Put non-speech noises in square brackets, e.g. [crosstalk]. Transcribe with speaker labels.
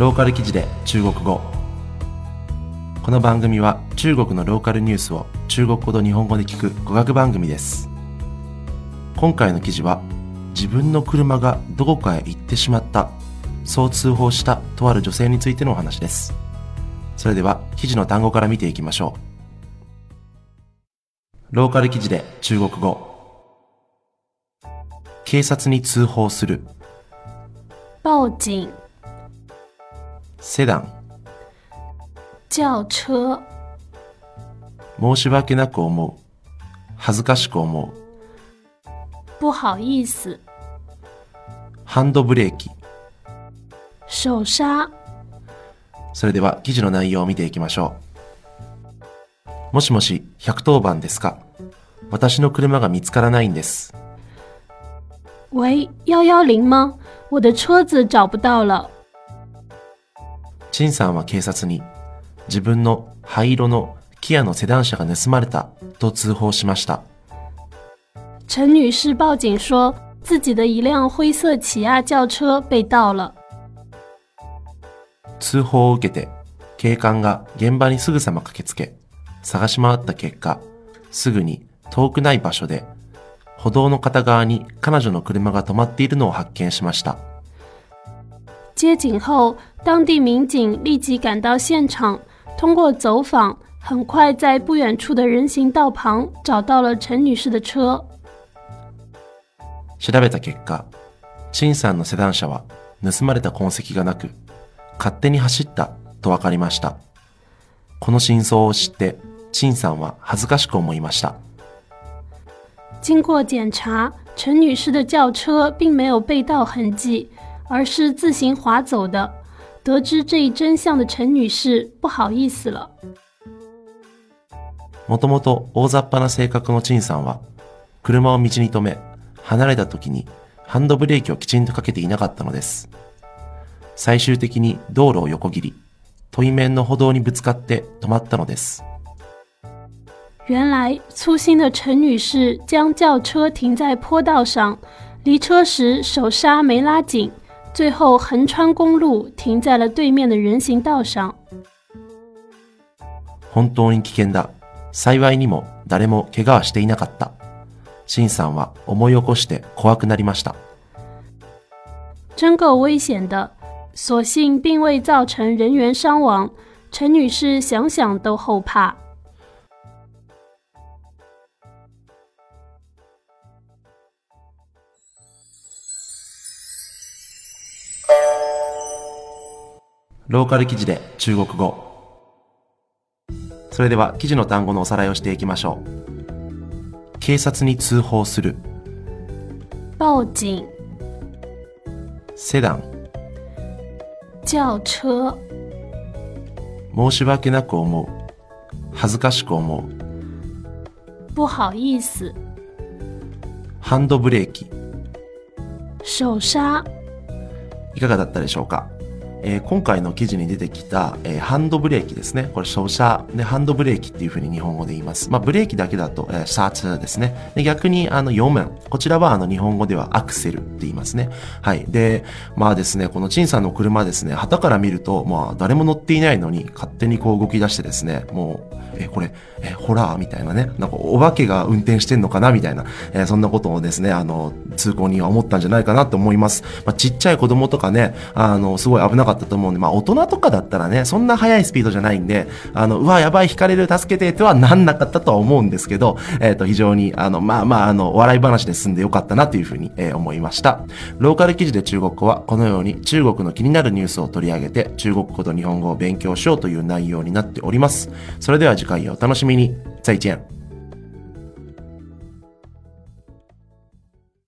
Speaker 1: ローカル記事で中国語。この番組は中国のローカルニュースを中国語と日本語で聞く語学番組です。今回の記事は自分の車がどこかへ行ってしまったそう通報したとある女性についてのお話です。それでは記事の単語から見ていきましょう。ローカル記事で中国語。警察に通報する。
Speaker 2: 报警、
Speaker 1: セダン。
Speaker 2: 轿车、
Speaker 1: 申し訳なく思う。恥ずかしく思う。
Speaker 2: 不好意思、
Speaker 1: ハンドブレーキ。
Speaker 2: 手刹、
Speaker 1: それでは記事の内容を見ていきましょう。もしもし110番ですか？私の車が見つからないんです。
Speaker 2: 喂，幺幺零吗？我的车子找不到了。
Speaker 1: 陳さんは警察に自分の灰色のキアのセダン車が盗まれたと通報しました
Speaker 2: 陈女士报警说，自己的一辆灰色起亚轿车被盗了。
Speaker 1: 通報を受けて警官が現場にすぐさま駆けつけ探し回った結果すぐに遠くない場所で歩道の片側に彼女の車が止まっているのを発見しました
Speaker 2: 接警后，当地民警立即赶到现场，通过走访，很快在不远处的人行道旁找到了陈女士的车。
Speaker 1: 調べた結果陳さんのセダン車は盗まれた痕跡がなく勝手に走ったと分かりましたこの真相を知って陳さんは恥ずかしく思いました
Speaker 2: 经过检查，陈女士的轿车并没有被盗痕迹，而是自行滑走的。 得知这一真相的陈女士不好意思了。
Speaker 1: もともと大雑把な性格の陳さんは車を道に止め離れた時にハンドブレーキをきちんとかけていなかったのです最終的に道路を横切り対面の歩道にぶつかって止まったのです
Speaker 2: 原来粗心的陈女士将轿车停在坡道上，离车时手刹没拉紧， 最后横穿公路停在了对面的人行道上。
Speaker 1: 本当に危険だ幸いにも誰も怪我はしていなかった陳さんは思い起こして怖くなりました
Speaker 2: 真够危险的，所幸并未造成人员伤亡。陈女士想想都后怕。
Speaker 1: ローカル記事で中国語。それでは記事の単語のおさらいをしていきましょう。警察に通報する。
Speaker 2: 报警、
Speaker 1: セダン。
Speaker 2: 轿车、
Speaker 1: 申し訳なく思う。恥ずかしく思う。
Speaker 2: 不好意思、
Speaker 1: ハンドブレーキ。
Speaker 2: 手刹、
Speaker 1: いかがだったでしょうか？えー今回の記事に出てきた、えーハンドブレーキですね。これ、照射で、ハンドブレーキっていうふうに日本語で言います。まあ、ブレーキだけだと、えー、シャーツですね。で、逆に、あの、4面。こちらは、あの、日本語ではアクセルって言いますね。はい。で、まあですね、この陳さんの車ですね、旗から見ると、まあ、誰も乗っていないのに、勝手にこう動き出してですね、もう、えこれ、えホラーみたいなね、なんか、お化けが運転してんのかな？みたいな、えーそんなことをですね、あの、通行人は思ったんじゃないかなと思います。まあ、ちっちゃい子供とかね、あの、すごい危なかったかったと思うんで、まあ、大人とかだったらね、そんな速いスピードじゃないんで、あの、うわ、やばい、引かれる、助けて、とは [laughs] なんなかったとは思うんですけど、えっ、と、非常に、あの、まあまあ、あの、笑い話で済んでよかったなというふうに、えー思いました。ローカル記事で中国語は、このように中国の気になるニュースを取り上げて、中国語と日本語を勉強しようという内容になっております。それでは次回をお楽しみに。再见。